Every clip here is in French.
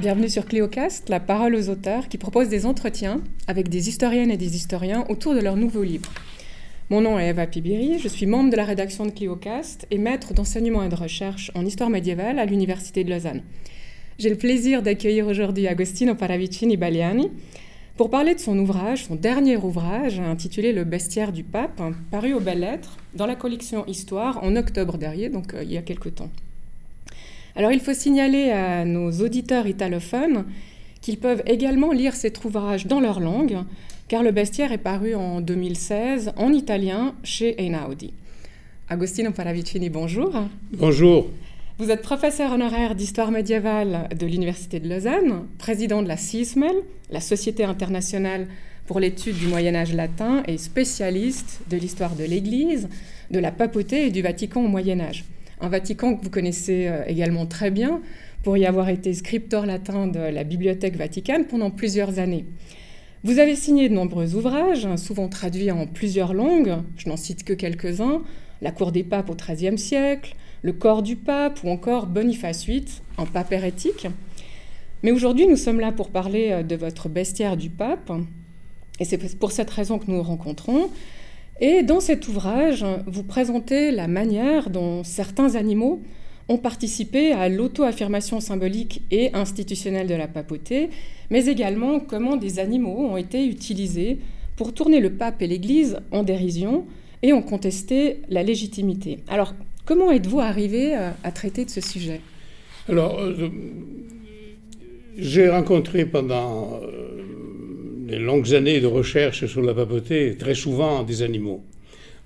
Bienvenue sur Cléocast, la parole aux auteurs qui propose des entretiens avec des historiennes et des historiens autour de leur nouveau livre. Mon nom est Eva Pibiri, je suis membre de la rédaction de Cléocast et maître d'enseignement et de recherche en histoire médiévale à l'Université de Lausanne. J'ai le plaisir d'accueillir aujourd'hui Agostino Paravicini Baliani pour parler de son ouvrage, son dernier ouvrage intitulé Le bestiaire du pape, paru aux belles lettres dans la collection Histoire en octobre dernier, donc euh, il y a quelque temps. Alors il faut signaler à nos auditeurs italophones qu'ils peuvent également lire cet ouvrage dans leur langue, car le bestiaire est paru en 2016 en italien chez Einaudi. Agostino Paravicini, bonjour. Bonjour. Vous êtes professeur honoraire d'histoire médiévale de l'Université de Lausanne, président de la CISMEL, la Société internationale pour l'étude du Moyen Âge latin, et spécialiste de l'histoire de l'Église, de la papauté et du Vatican au Moyen Âge un Vatican que vous connaissez euh, également très bien, pour y avoir été scripteur latin de la Bibliothèque vaticane pendant plusieurs années. Vous avez signé de nombreux ouvrages, hein, souvent traduits en plusieurs langues, je n'en cite que quelques-uns, La Cour des papes au XIIIe siècle, Le corps du pape ou encore Boniface VIII en pape hérétique. Mais aujourd'hui, nous sommes là pour parler euh, de votre bestiaire du pape, et c'est pour cette raison que nous nous rencontrons. Et dans cet ouvrage, vous présentez la manière dont certains animaux ont participé à l'auto-affirmation symbolique et institutionnelle de la papauté, mais également comment des animaux ont été utilisés pour tourner le pape et l'Église en dérision et ont contesté la légitimité. Alors, comment êtes-vous arrivé euh, à traiter de ce sujet? Alors, euh, j'ai rencontré pendant euh, longues années de recherche sur la papauté, très souvent des animaux,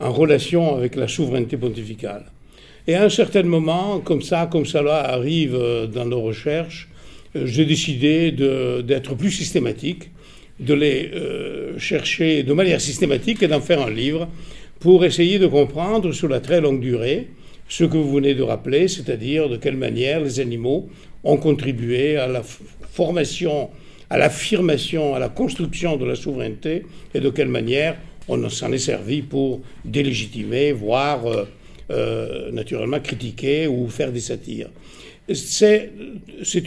en relation avec la souveraineté pontificale. Et à un certain moment, comme ça, comme cela arrive euh, dans nos recherches, euh, j'ai décidé d'être plus systématique, de les euh, chercher de manière systématique et d'en faire un livre pour essayer de comprendre sur la très longue durée ce que vous venez de rappeler, c'est-à-dire de quelle manière les animaux ont contribué à la formation à l'affirmation, à la construction de la souveraineté et de quelle manière on s'en est servi pour délégitimer, voire euh, euh, naturellement critiquer ou faire des satires. C'est,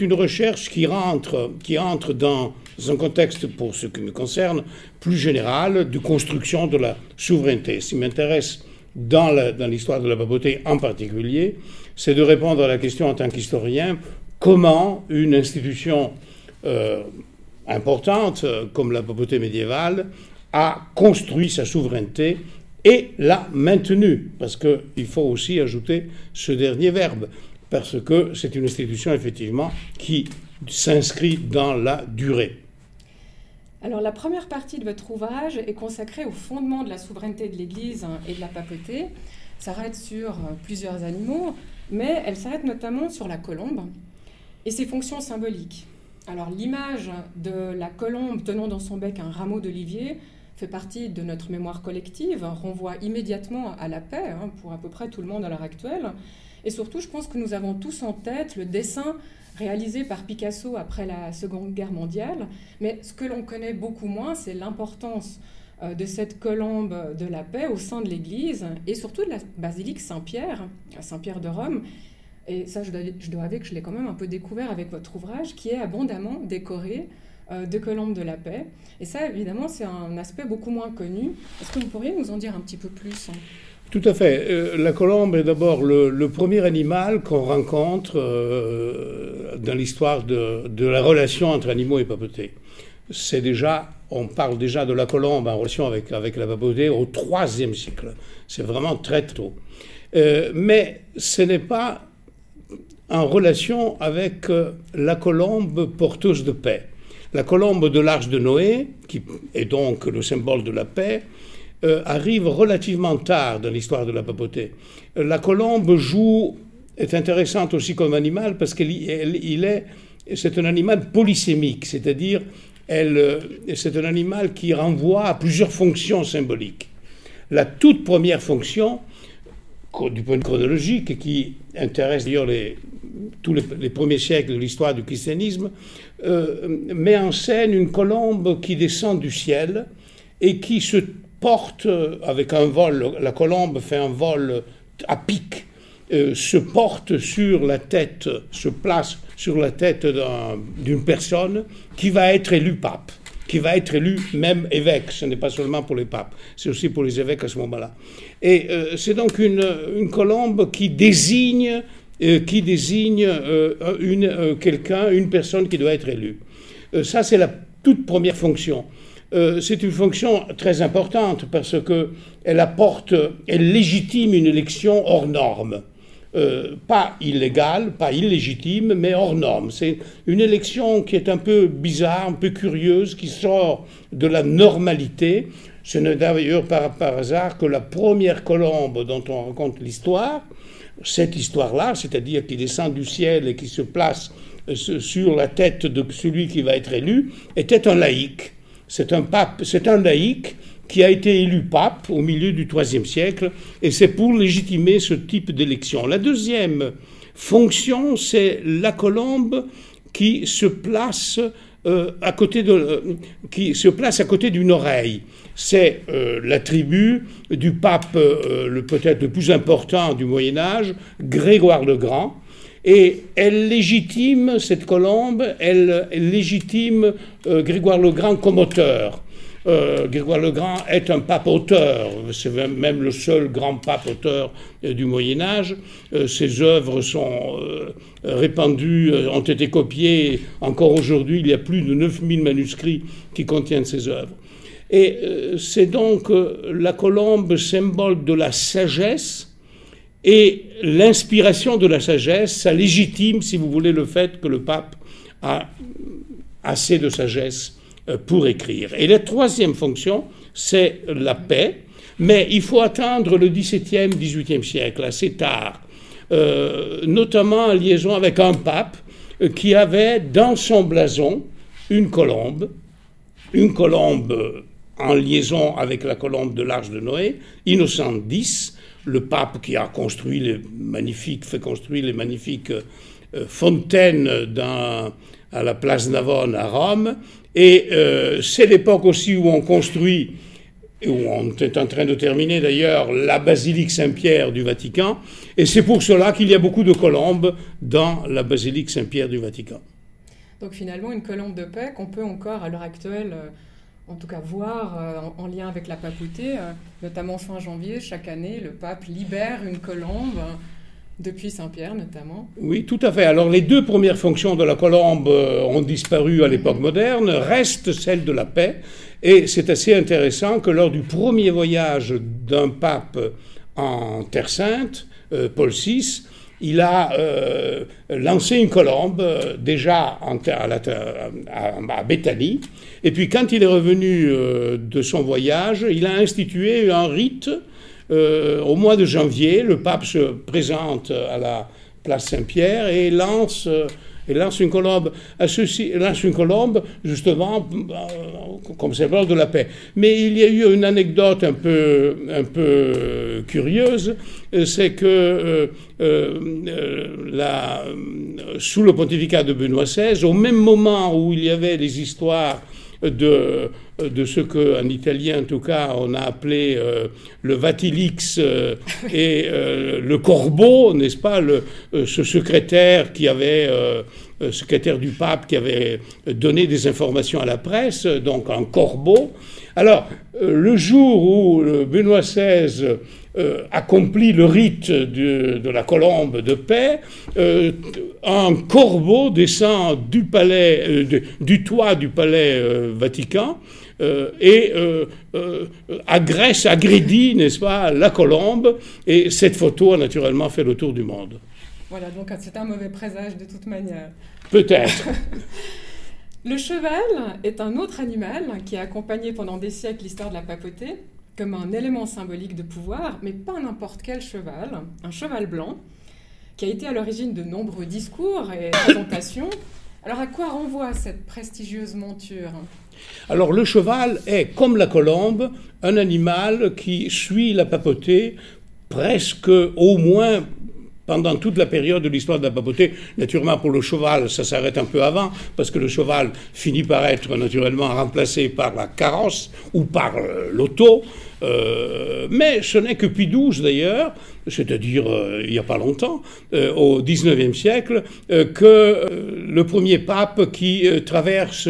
une recherche qui rentre, qui entre dans un contexte, pour ce qui me concerne, plus général de construction de la souveraineté. Ce qui m'intéresse dans, l'histoire de la papauté en particulier, c'est de répondre à la question en tant qu'historien, comment une institution euh, importante, euh, comme la papauté médiévale, a construit sa souveraineté et l'a maintenue. Parce qu'il faut aussi ajouter ce dernier verbe, parce que c'est une institution, effectivement, qui s'inscrit dans la durée. Alors la première partie de votre ouvrage est consacrée au fondement de la souveraineté de l'Église et de la papauté. S'arrête sur euh, plusieurs animaux, mais elle s'arrête notamment sur la colombe et ses fonctions symboliques. Alors l'image de la colombe tenant dans son bec un rameau d'olivier fait partie de notre mémoire collective, renvoie immédiatement à la paix hein, pour à peu près tout le monde à l'heure actuelle. Et surtout, je pense que nous avons tous en tête le dessin réalisé par Picasso après la Seconde Guerre mondiale. Mais ce que l'on connaît beaucoup moins, c'est l'importance euh, de cette colombe de la paix au sein de l'Église et surtout de la basilique Saint-Pierre, Saint-Pierre de Rome, et ça, je dois, avouer que je l'ai quand même un peu découvert avec votre ouvrage, qui est abondamment décoré euh, de colombes de la paix. Et ça, évidemment, c'est un aspect beaucoup moins connu. Est-ce que vous pourriez nous en dire un petit peu plus hein? Tout à fait. Euh, la colombe est d'abord le, premier animal qu'on rencontre euh, dans l'histoire de, la relation entre animaux et papauté. C'est déjà, on parle déjà de la colombe en relation avec, avec la papauté au IIIe siècle. C'est vraiment très tôt. mais ce n'est pas en relation avec euh, la colombe porteuse de paix. La colombe de l'Arche de Noé, qui est donc le symbole de la paix, euh, arrive relativement tard dans l'histoire de la papauté. La colombe joue, est intéressante aussi comme animal parce qu'il est, c'est un animal polysémique, c'est-à-dire euh, c'est un animal qui renvoie à plusieurs fonctions symboliques. La toute première fonction, du point de chronologique, qui intéresse d'ailleurs les, tous les, premiers siècles de l'histoire du christianisme, euh, met en scène une colombe qui descend du ciel et qui se porte avec un vol. La colombe fait un vol à pic se porte sur la tête, se place sur la tête d'une personne qui va être élu pape qui va être élu même évêque. Ce n'est pas seulement pour les papes, c'est aussi pour les évêques à ce moment-là. Et euh, c'est donc une, colombe qui désigne, euh, qui désigne euh, une, quelqu'un, une personne qui doit être élue. ça, c'est la toute première fonction. c'est une fonction très importante parce qu'elle apporte, elle légitime une élection hors norme. Euh, pas illégale, pas illégitime, mais hors norme. C'est une élection qui est un peu bizarre, un peu curieuse, qui sort de la normalité. Ce n'est d'ailleurs pas par hasard que la première colombe dont on raconte l'histoire, cette histoire-là, c'est-à-dire qui descend du ciel et qui se place euh, sur la tête de celui qui va être élu, était un laïc. C'est un pape, c'est un laïc qui a été élu pape au milieu du IIIe siècle, et c'est pour légitimer ce type d'élection. La deuxième fonction, c'est la colombe qui se place euh, à côté de, euh, qui se place à côté d'une oreille. C'est euh, l'attribut du pape, le peut-être le plus important du Moyen Âge, Grégoire le Grand, et elle légitime cette colombe, elle légitime Grégoire le Grand comme auteur. Euh, Grégoire le Grand est un pape auteur, c'est même le seul grand pape auteur euh, du Moyen Âge. Euh, ses œuvres sont répandues, ont été copiées. Encore aujourd'hui, il y a plus de 9000 manuscrits qui contiennent ses œuvres. Et c'est donc la colombe symbole de la sagesse et l'inspiration de la sagesse, ça légitime, si vous voulez, le fait que le pape a assez de sagesse pour écrire. Et la troisième fonction, c'est la paix, mais il faut attendre le XVIIe, XVIIIe siècle, assez tard, euh, notamment en liaison avec un pape euh, qui avait dans son blason une colombe, une colombe en liaison avec la colombe de l'Arche de Noé, Innocent X, le pape qui a construit les magnifiques, fait construire les magnifiques fontaines à la place Navone à Rome, et euh, c'est l'époque aussi où on construit, où on est en train de terminer d'ailleurs, la basilique Saint-Pierre du Vatican. Et c'est pour cela qu'il y a beaucoup de colombes dans la basilique Saint-Pierre du Vatican. Donc finalement, une colombe de paix qu'on peut encore à l'heure actuelle, euh, en tout cas voir euh, en, lien avec la papauté, notamment fin janvier, chaque année, le pape libère une colombe depuis Saint-Pierre notamment. Oui, tout à fait. Alors les deux premières fonctions de la colombe euh, ont disparu à l'époque moderne, reste celle de la paix. Et c'est assez intéressant que lors du premier voyage d'un pape en Terre Sainte, euh, Paul VI, il a euh, lancé une colombe déjà en, à, à, Béthanie. Et puis quand il est revenu de son voyage, il a institué un rite euh, au mois de janvier, le pape se présente à la place Saint-Pierre et lance, euh, une colombe, lance une colombe justement euh, comme symbole de la paix. Mais il y a eu une anecdote un peu, curieuse, c'est que sous le pontificat de Benoît XVI, au même moment où il y avait les histoires de, de ce qu'en italien, en tout cas, on a appelé euh, le Vatilix euh, et euh, le Corbeau, n'est-ce pas, le, ce secrétaire qui avait, secrétaire du pape qui avait donné des informations à la presse, donc un Corbeau. Alors, le jour où Benoît XVI euh, accomplit le rite de, la colombe de paix, euh, un corbeau descend du palais, euh, du toit du palais Vatican et agresse, agrédit, n'est-ce pas, la colombe. Et cette photo a naturellement fait le tour du monde. Voilà, donc c'est un mauvais présage de toute manière. Peut-être. Le cheval est un autre animal qui a accompagné pendant des siècles l'histoire de la papauté comme un élément symbolique de pouvoir, mais pas n'importe quel cheval, un cheval blanc, qui a été à l'origine de nombreux discours et présentations. Alors à quoi renvoie cette prestigieuse monture? Alors le cheval est, comme la colombe, un animal qui suit la papauté presque au moins pendant toute la période de l'histoire de la papauté. Naturellement, pour le cheval, ça s'arrête un peu avant, parce que le cheval finit par être naturellement remplacé par la carrosse ou par euh, mais ce n'est que Pie XII d'ailleurs, c'est-à-dire il n'y a pas longtemps, au XIXe siècle, que le premier pape qui traverse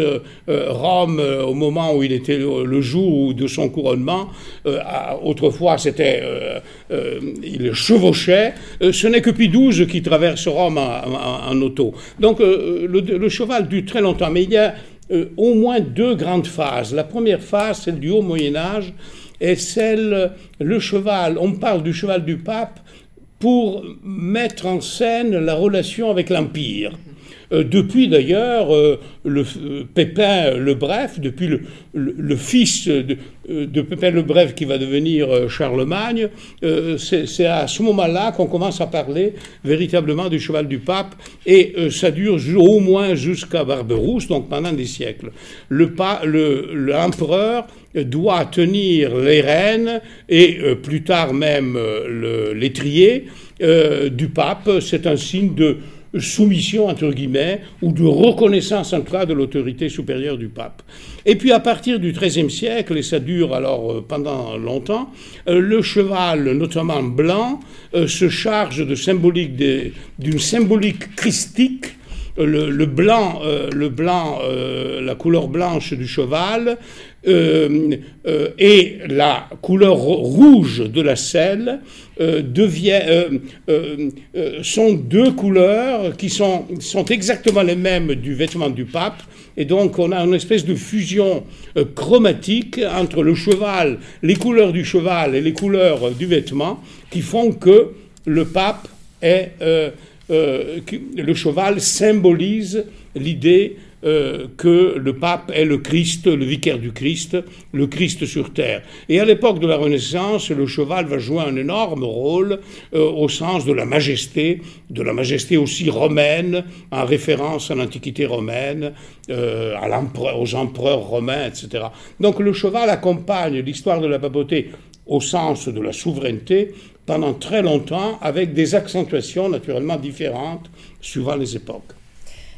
Rome au moment où il était le jour de son couronnement, autrefois c'était il chevauchait, ce n'est que Pie XII qui traverse Rome en, auto. Donc le, cheval dure très longtemps, mais il y a euh, au moins deux grandes phases. La première phase, celle du haut Moyen Âge, est celle, le cheval, on parle du cheval du pape pour mettre en scène la relation avec l'Empire. Euh, depuis d'ailleurs euh, le euh, Pépin le Bref, depuis le, fils de, Pépin le Bref qui va devenir Charlemagne, c'est à ce moment-là qu'on commence à parler véritablement du cheval du pape et ça dure au moins jusqu'à Barberousse, donc pendant des siècles. L'empereur doit tenir les rênes et plus tard même l'étrier du pape. C'est un signe de soumission, entre guillemets, ou de reconnaissance en cas de l'autorité supérieure du pape. Et puis à partir du XIIIe siècle, et ça dure alors euh, pendant longtemps, euh, le cheval, notamment blanc, euh, se charge de symbolique d'une symbolique christique le, blanc, le blanc la couleur blanche du cheval euh, euh, et la couleur rouge de la selle euh, sont deux couleurs qui sont exactement les mêmes du vêtement du pape. Et donc on a une espèce de fusion chromatique entre le cheval, les couleurs du cheval et les couleurs du vêtement qui font que le pape est... le cheval symbolise l'idée euh, que le pape est le Christ, le vicaire du Christ, le Christ sur terre. Et à l'époque de la Renaissance, le cheval va jouer un énorme rôle euh, au sens de la majesté, de la majesté aussi romaine, en référence à l'Antiquité romaine, euh, aux empereurs romains, etc. Donc le cheval accompagne l'histoire de la papauté au sens de la souveraineté pendant très longtemps, avec des accentuations naturellement différentes suivant les époques.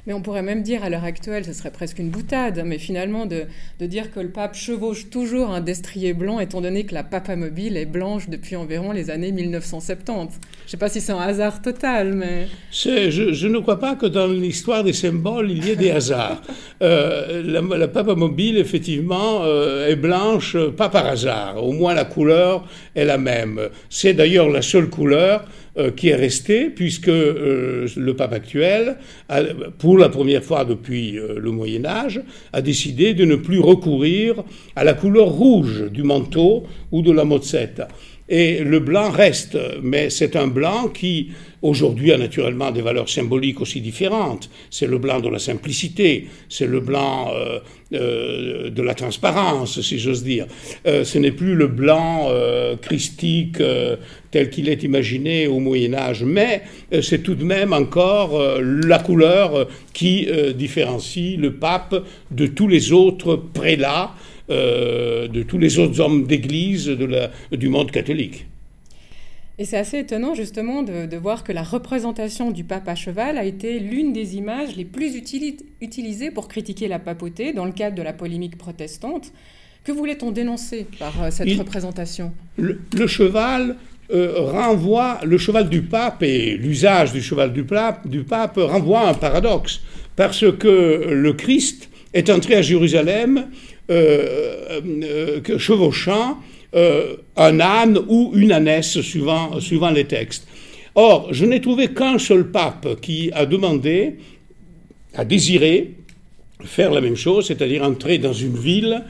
Mais on pourrait même dire à l'heure actuelle, ce serait presque une boutade, mais finalement de, dire que le pape chevauche toujours un destrier blanc, étant donné que la mobile est blanche depuis environ les années 1970. Je ne sais pas si c'est un hasard total, mais... Je, ne crois pas que dans l'histoire des symboles, il y ait des hasards. Euh, la, la mobile, effectivement, euh, est blanche, pas par hasard. Au moins la couleur est la même. C'est d'ailleurs la seule couleur euh, qui est resté, puisque euh, le pape actuel, pour la première fois depuis euh, le Moyen Âge, a décidé de ne plus recourir à la couleur rouge du manteau ou de la mozzetta. Et le blanc reste, mais c'est un blanc qui aujourd'hui a naturellement des valeurs symboliques aussi différentes. C'est le blanc de la simplicité, c'est le blanc euh, euh, de la transparence, si j'ose dire. Euh, ce n'est plus le blanc christique tel qu'il est imaginé au Moyen Âge, mais c'est tout de même encore la couleur qui différencie le pape de tous les autres prélats euh, de tous les autres hommes d'église du monde catholique. Et c'est assez étonnant justement de, voir que la représentation du pape à cheval a été l'une des images les plus utilisées pour critiquer la papauté dans le cadre de la polémique protestante. Que voulait-on dénoncer par euh, cette représentation? Le, cheval euh, renvoie, le cheval du pape et l'usage du cheval du pape, du pape renvoie à un paradoxe, parce que le Christ est entré à Jérusalem euh, euh, chevauchant euh, un âne ou une ânesse, suivant, suivant les textes. Or, je n'ai trouvé qu'un seul pape qui a demandé, a désiré faire la même chose, c'est-à-dire entrer dans une ville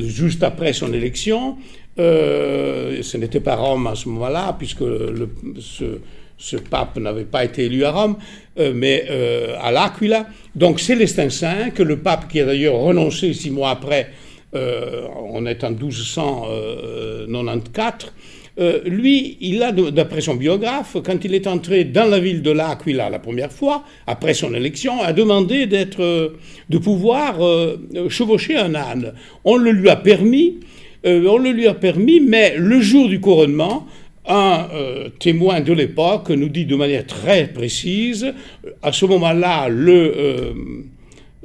juste après son élection. Ce n'était pas Rome à ce moment-là, puisque le, ce, ce pape n'avait pas été élu à Rome, euh, mais euh, à l'Aquila. Donc Célestin V, que le pape qui a d'ailleurs renoncé six mois après, euh, on est en 1294, lui, il a, d'après son biographe, quand il est entré dans la ville de l'Aquila la première fois, après son élection, a demandé d'être, de pouvoir chevaucher un âne. On le lui a permis, on le lui a permis, mais le jour du couronnement, un euh, témoin de l'époque nous dit de manière très précise, à ce moment-là, le euh,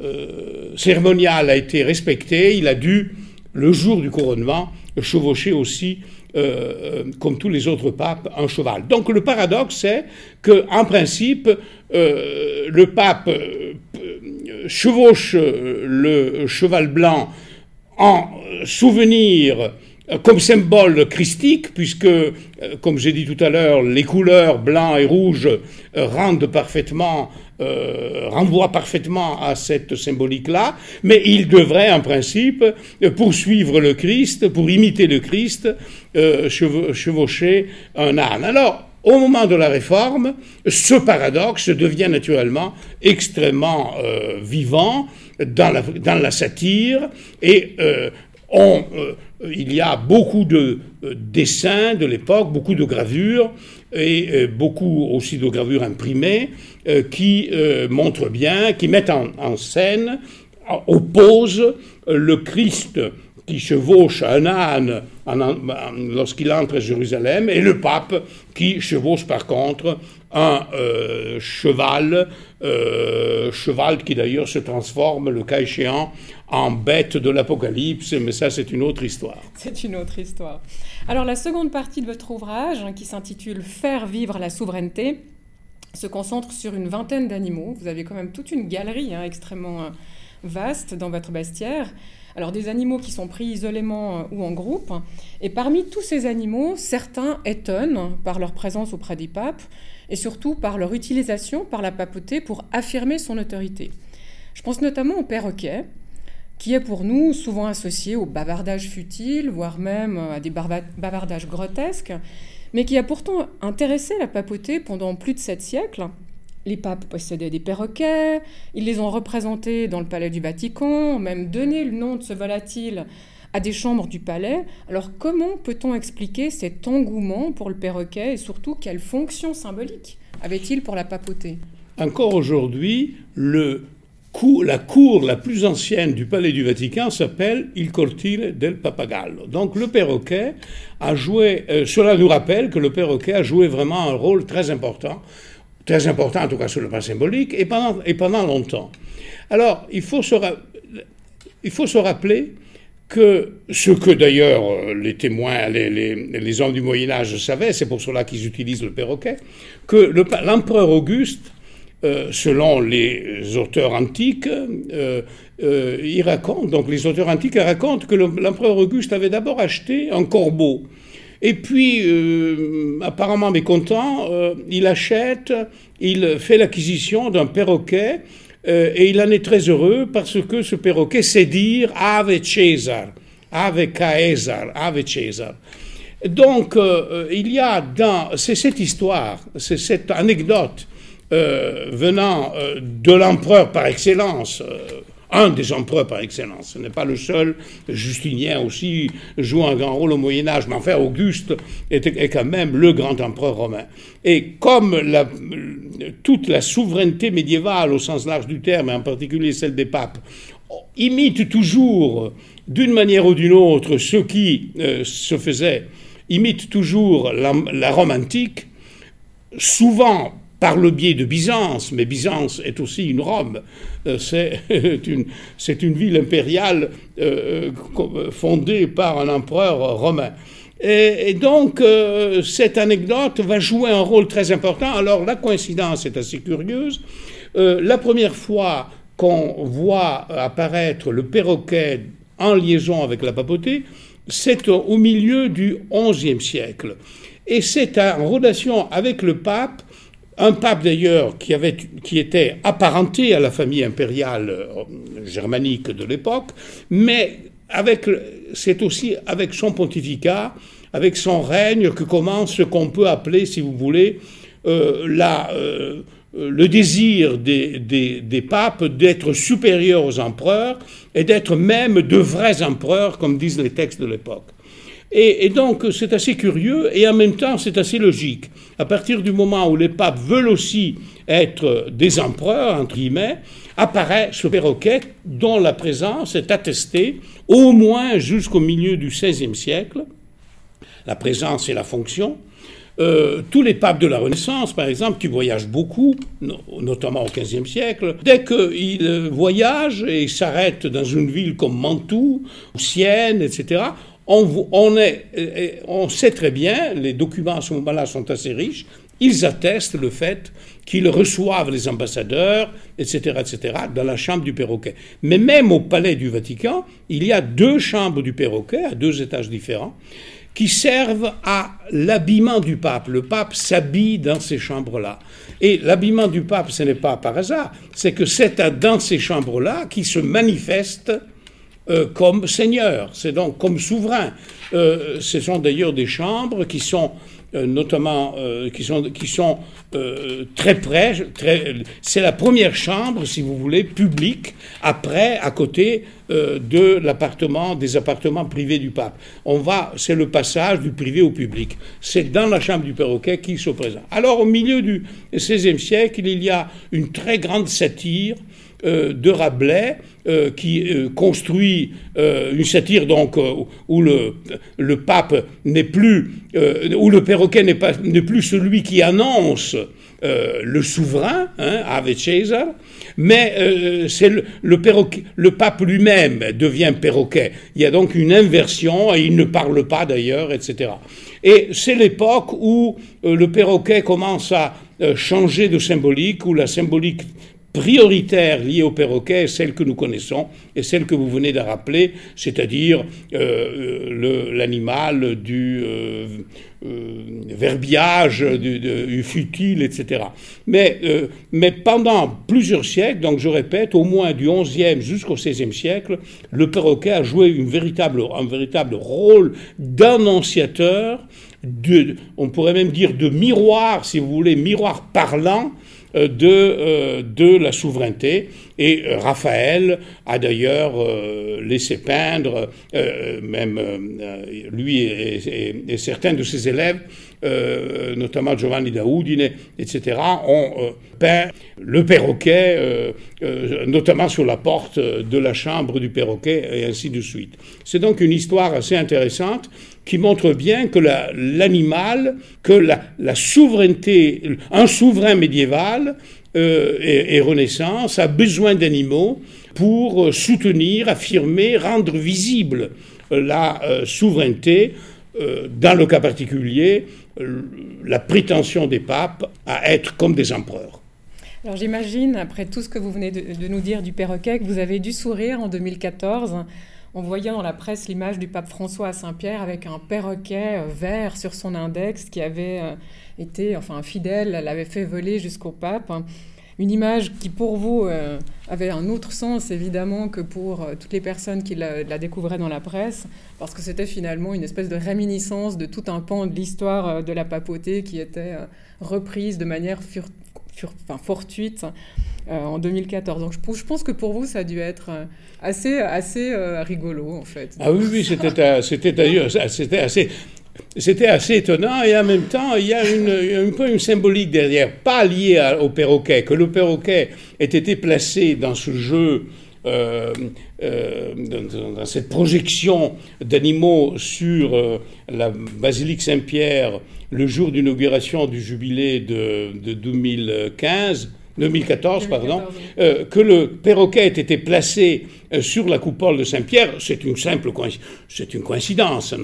euh, cérémonial a été respecté, il a dû, le jour du couronnement, chevaucher aussi, comme tous les autres papes, un cheval. Donc le paradoxe, c'est qu'en principe, le pape chevauche le cheval blanc en souvenir euh, comme symbole christique, puisque, euh, comme j'ai dit tout à l'heure, les couleurs blanc et rouge euh, parfaitement, renvoient parfaitement à cette symbolique-là, mais il devrait en principe poursuivre le Christ, pour imiter le Christ, chevaucher un âne. Alors, au moment de la réforme, ce paradoxe devient naturellement extrêmement vivant dans la, satire et on il y a beaucoup de euh, dessins de l'époque, beaucoup de gravures et euh, beaucoup aussi de gravures imprimées euh, qui montrent bien, qui mettent en, scène, opposent le Christ qui chevauche un âne lorsqu'il entre à Jérusalem et le pape qui chevauche par contre un cheval, cheval qui d'ailleurs se transforme le cas échéant en bête de l'Apocalypse, mais ça c'est une autre histoire. C'est une autre histoire. Alors la seconde partie de votre ouvrage, hein, qui s'intitule Faire vivre la souveraineté, se concentre sur une vingtaine d'animaux. Vous avez quand même toute une galerie hein, extrêmement euh, vaste dans votre bestiaire. Alors des animaux qui sont pris isolément euh, ou en groupe. Et parmi tous ces animaux, certains étonnent par leur présence auprès des papes et surtout par leur utilisation par la papauté pour affirmer son autorité. Je pense notamment au perroquet, qui est pour nous souvent associé au bavardage futile, voire même à des bavardages grotesques, mais qui a pourtant intéressé la papauté pendant plus de sept siècles. Les papes possédaient des perroquets, ils les ont représentés dans le palais du Vatican, ont même donné le nom de ce volatile à des chambres du palais. Alors comment peut-on expliquer cet engouement pour le perroquet et surtout quelle fonction symbolique avait-il pour la papauté? Encore aujourd'hui, la cour la plus ancienne du palais du Vatican s'appelle Il Cortile del Papagallo. Donc le perroquet a joué, euh, cela nous rappelle que le perroquet a joué vraiment un rôle très important, très important en tout cas sur le plan symbolique, et pendant, et pendant longtemps. Alors il faut se, il faut se rappeler que ce que d'ailleurs les témoins, les, les, hommes du Moyen Âge savaient, c'est pour cela qu'ils utilisent le perroquet, que l'empereur Auguste euh, selon les auteurs antiques, euh, euh, ils racontent, donc les auteurs antiques racontent que l'empereur Auguste avait d'abord acheté un corbeau. Et puis, apparemment mécontent, il achète, il fait l'acquisition d'un perroquet, et il en est très heureux parce que ce perroquet sait dire Ave César, Ave Caesar, Ave César. Donc, il y a dans. C'est cette histoire, c'est cette anecdote euh, venant euh, de l'empereur par excellence, euh, un des empereurs par excellence, ce n'est pas le seul, Justinien aussi joue un grand rôle au Moyen Âge, mais enfin Auguste était, quand même le grand empereur romain. Et comme toute la souveraineté médiévale au sens large du terme, et en particulier celle des papes, imite toujours d'une manière ou d'une autre ce qui se faisait, imite toujours la, la Rome antique, souvent par le biais de Byzance, mais Byzance est aussi une Rome, euh, c'est une, ville impériale euh, euh, fondée par un empereur romain. Et, donc, cette anecdote va jouer un rôle très important. Alors, la coïncidence est assez curieuse. la première fois qu'on voit apparaître le perroquet en liaison avec la papauté, c'est au milieu du XIe siècle. Et c'est en relation avec le pape un pape d'ailleurs qui, était apparenté à la famille impériale euh, germanique de l'époque, mais c'est aussi avec son pontificat, avec son règne que commence ce qu'on peut appeler, si vous voulez, euh, euh, le désir des, des, des papes d'être supérieurs aux empereurs et d'être même de vrais empereurs, comme disent les textes de l'époque. Et, donc c'est assez curieux et en même temps c'est assez logique. À partir du moment où les papes veulent aussi être des empereurs, entre guillemets, apparaît ce perroquet dont la présence est attestée au moins jusqu'au milieu du XVIe siècle. La présence et la fonction. Euh, tous les papes de la Renaissance, par exemple, qui voyagent beaucoup, notamment au XVe siècle, dès qu'ils voyagent et s'arrêtent dans une ville comme Mantoue, ou Sienne, etc., on, sait très bien, les documents à ce moment-là sont assez riches, ils attestent le fait qu'ils reçoivent les ambassadeurs, etc., etc., dans la chambre du perroquet. Mais même au palais du Vatican, il y a deux chambres du perroquet, à deux étages différents, qui servent à l'habillement du pape. Le pape s'habille dans ces chambres-là. Et l'habillement du pape, ce n'est pas par hasard, c'est que c'est dans ces chambres-là qu'il se manifeste euh, comme seigneur, c'est donc comme souverain. Euh, ce sont d'ailleurs des chambres qui sont euh, notamment qui sont, très près. C'est la première chambre, si vous voulez, publique, après, à côté de l'appartement, des appartements privés du pape. On va, c'est le passage du privé au public. C'est dans la chambre du perroquet qu'il se présente. Alors, au milieu du XVIe siècle, il y a une très grande satire euh, de Rabelais euh, qui euh, construit une satire donc où le, pape n'est plus où le perroquet n'est pas n'est plus celui qui annonce le souverain hein, César mais c'est le, le, perroquet, le pape lui-même devient perroquet. Il y a donc une inversion et il ne parle pas d'ailleurs, etc. Et c'est l'époque où le perroquet commence à changer de symbolique, où la symbolique prioritaire liée au perroquet celle que nous connaissons et celle que vous venez de rappeler, c'est-à-dire euh, l'animal du euh, euh, verbiage, du, futile, etc. Mais, mais pendant plusieurs siècles, donc je répète, au moins du XIe jusqu'au XVIe siècle, le perroquet a joué une véritable, un véritable rôle d'annonciateur, on pourrait même dire de miroir, si vous voulez, miroir parlant euh, de, euh, de la souveraineté. Et euh, Raphaël a d'ailleurs laissé peindre, même lui et, certains de ses élèves, notamment Giovanni da Udine, etc., ont peint le perroquet, notamment sur la porte de la chambre du perroquet, et ainsi de suite. C'est donc une histoire assez intéressante qui montre bien que l'animal, que la, souveraineté, un souverain médiéval euh, et, Renaissance a besoin d'animaux pour soutenir, affirmer, rendre visible la euh, souveraineté, euh, dans le cas particulier, la prétention des papes à être comme des empereurs. Alors j'imagine, après tout ce que vous venez de, de, nous dire du perroquet, que vous avez dû sourire en 2014 on voyait dans la presse l'image du pape François à Saint-Pierre avec un perroquet euh, vert sur son index qui avait euh, été, enfin fidèle l'avait fait voler jusqu'au pape. Une image qui pour vous euh, avait un autre sens évidemment que pour toutes les personnes qui la, découvraient dans la presse, parce que c'était finalement une espèce de réminiscence de tout un pan de l'histoire de la papauté qui était reprise de manière fortuite en 2014. Donc je, pense que pour vous ça a dû être assez, assez euh, rigolo, en fait. Ah oui, oui, c'était, d'ailleurs, c'était assez... C'était assez étonnant et en même temps, il y a une, un peu une symbolique derrière, pas liée au perroquet, que le perroquet ait été placé dans ce jeu euh, euh, dans, cette projection d'animaux sur la basilique Saint-Pierre le jour d'inauguration du jubilé de 2015, 2014, pardon, euh, que le perroquet ait été placé euh, sur la coupole de Saint-Pierre, c'est une simple c'est une coïncidence.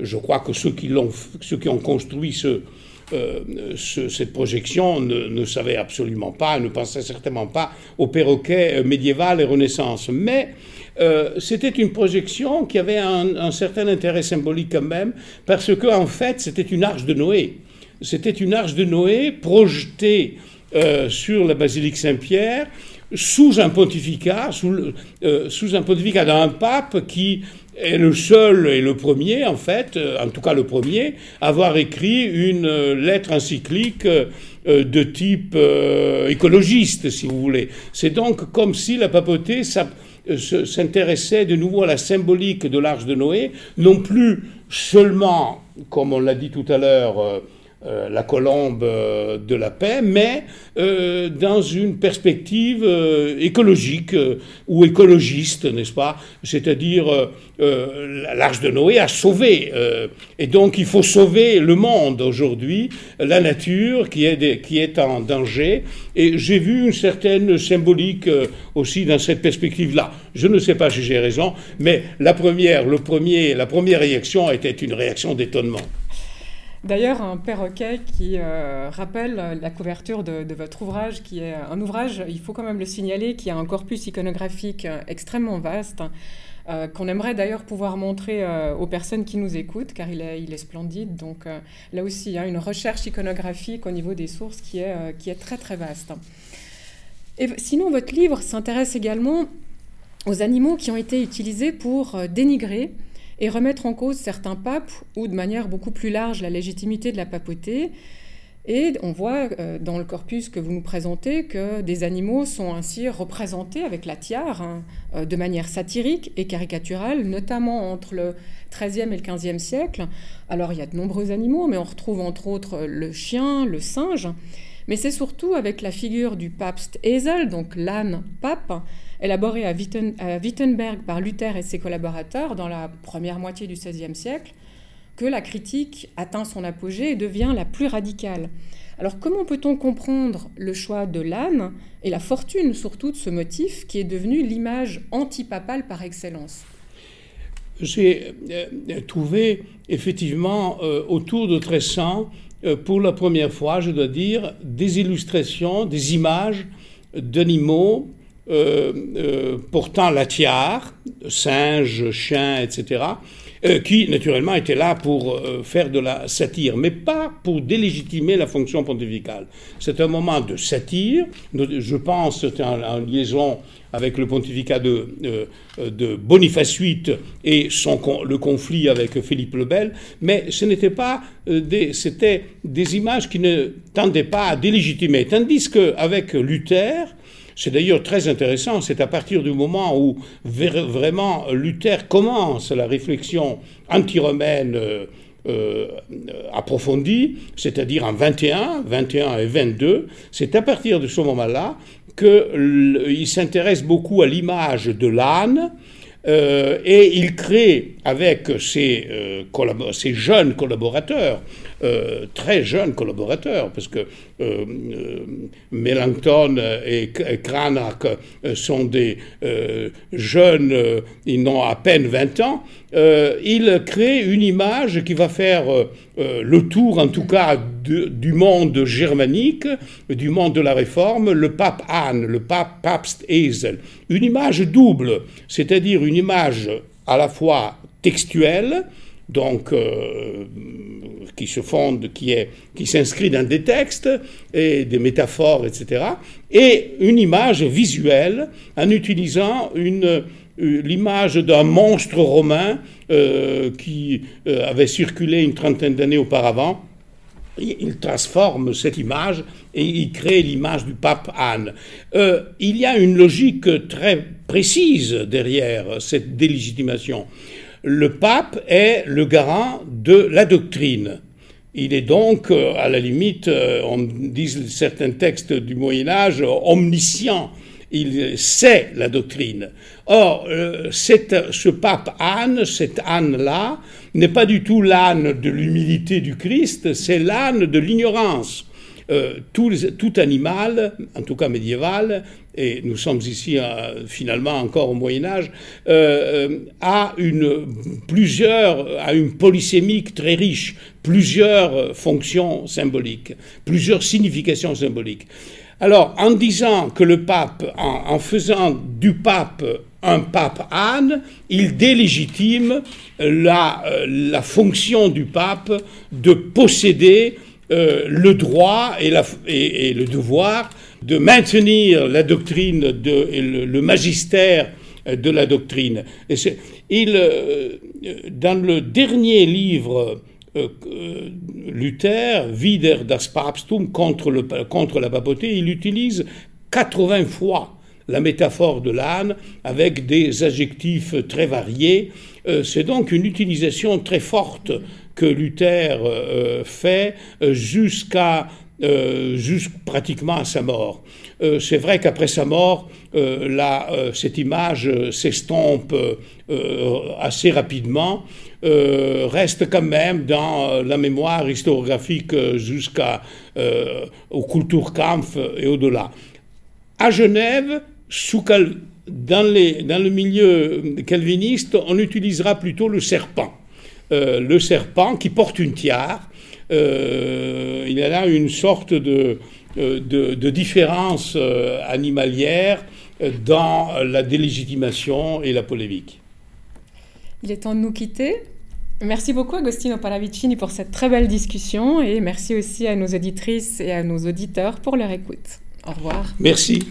Je crois que ceux qui, l'ont, ceux qui ont construit euh, ce, cette projection ne, savaient absolument pas, ne pensaient certainement pas au perroquet médiéval et Renaissance. Mais c'était une projection qui avait un, un, certain intérêt symbolique quand même, parce qu'en en fait, c'était une arche de Noé. C'était une arche de Noé projetée euh, sur la basilique Saint-Pierre sous un pontificat, sous, euh, sous un pontificat d'un pape qui est le seul et le premier, en fait, euh, en tout cas le premier, à avoir écrit une lettre encyclique de type écologiste, si vous voulez. C'est donc comme si la papauté s'intéressait de nouveau à la symbolique de l'Arche de Noé, non plus seulement, comme on l'a dit tout à l'heure, euh, la colombe euh, de la paix, mais euh, dans une perspective écologique ou écologiste, n'est-ce pas? C'est-à-dire, l'Arche de Noé a sauvé, et donc il faut sauver le monde aujourd'hui, la nature qui est, qui est en danger, et j'ai vu une certaine symbolique aussi dans cette perspective-là. Je ne sais pas si j'ai raison, mais la première, le premier, la première réaction était une réaction d'étonnement. D'ailleurs, un perroquet qui euh, rappelle la couverture de, votre ouvrage, qui est un ouvrage, il faut quand même le signaler, qui a un corpus iconographique euh, extrêmement vaste, euh, qu'on aimerait d'ailleurs pouvoir montrer aux personnes qui nous écoutent, car il est, splendide. Donc là aussi, a une recherche iconographique au niveau des sources qui est très très vaste. Et sinon, votre livre s'intéresse également aux animaux qui ont été utilisés pour dénigrer et remettre en cause certains papes ou de manière beaucoup plus large la légitimité de la papauté. Et on voit euh, dans le corpus que vous nous présentez que des animaux sont ainsi représentés avec la tiare hein, euh, de manière satirique et caricaturale, notamment entre le XIIIe et le XVe siècle. Alors il y a de nombreux animaux, mais on retrouve entre autres le chien, le singe. Mais c'est surtout avec la figure du papst Esel, donc l'âne pape, élaboré à, Wittenberg par Luther et ses collaborateurs dans la première moitié du XVIe siècle, que la critique atteint son apogée et devient la plus radicale. Alors comment peut-on comprendre le choix de l'âne et la fortune surtout de ce motif qui est devenu l'image antipapale par excellence? J'ai euh, trouvé effectivement euh, autour de Tressan, euh, pour la première fois, je dois dire, des illustrations, des images d'animaux euh, euh, portant la tiare, singes, chiens, etc., euh, qui naturellement étaient là pour faire de la satire, mais pas pour délégitimer la fonction pontificale. C'est un moment de satire, je pense, c'est en, liaison avec le pontificat de, de Boniface VIII et le conflit avec Philippe le Bel, mais ce n'était pas c'était des images qui ne tendaient pas à délégitimer, tandis qu'avec Luther, c'est d'ailleurs très intéressant, c'est à partir du moment où vraiment Luther commence la réflexion anti-romaine euh, euh, approfondie, c'est-à-dire en 21, 21 et 22, c'est à partir de ce moment-là qu'il s'intéresse beaucoup à l'image de l'âne, euh, et il crée avec ses, ses jeunes collaborateurs, euh, très jeunes collaborateurs, parce que Melanchthon et Cranach sont des jeunes, ils n'ont à peine 20 ans, il crée une image qui va faire le tour, en tout cas, du monde germanique, du monde de la Réforme, le pape Anne, le pape Papst Esel. Une image double, c'est-à-dire une image à la fois textuelle, donc euh, qui se fonde, qui est, qui s'inscrit dans des textes et des métaphores, etc., et une image visuelle en utilisant une, euh, l'image d'un monstre romain euh, qui avait circulé une trentaine d'années auparavant. Il transforme cette image et il crée l'image du pape Anne. il y a une logique très précise derrière cette délégitimation le pape est le garant de la doctrine. Il est donc, euh, à la limite, euh, on dit certains textes du Moyen Âge, omniscient. Il sait la doctrine. Or, euh, ce pape Anne, cette Anne-là, n'est pas du tout l'âne de l'humilité du Christ, c'est l'âne de l'ignorance. tout, animal, en tout cas médiéval, et nous sommes ici euh, finalement encore au Moyen Âge, euh, euh, a une, plusieurs, a une polysémique très riche, plusieurs fonctions symboliques, plusieurs significations symboliques. Alors, en disant que le pape, en, faisant du pape un pape Anne, il délégitime la, la fonction du pape de posséder le droit et, la, et le devoir de maintenir la doctrine, de, le, magistère de la doctrine. Et il, euh, dans le dernier livre, euh, Luther, Wider das Papstum, contre, contre la papauté, il utilise 80 fois la métaphore de l'âne avec des adjectifs très variés. C'est donc une utilisation très forte que Luther fait jusqu'à pratiquement à sa mort. c'est vrai qu'après sa mort, cette image s'estompe assez rapidement, euh, reste quand même dans euh, la mémoire historiographique euh, jusqu'au Kulturkampf et au-delà. À Genève, sous dans, le milieu calviniste, on utilisera plutôt le serpent. le serpent qui porte une tiare. Il y a là une sorte de, de, de différence animalière dans la délégitimation et la polémique. Il est temps de nous quitter. Merci beaucoup Agostino Paravicini pour cette très belle discussion et merci aussi à nos auditrices et à nos auditeurs pour leur écoute. Au revoir. Merci.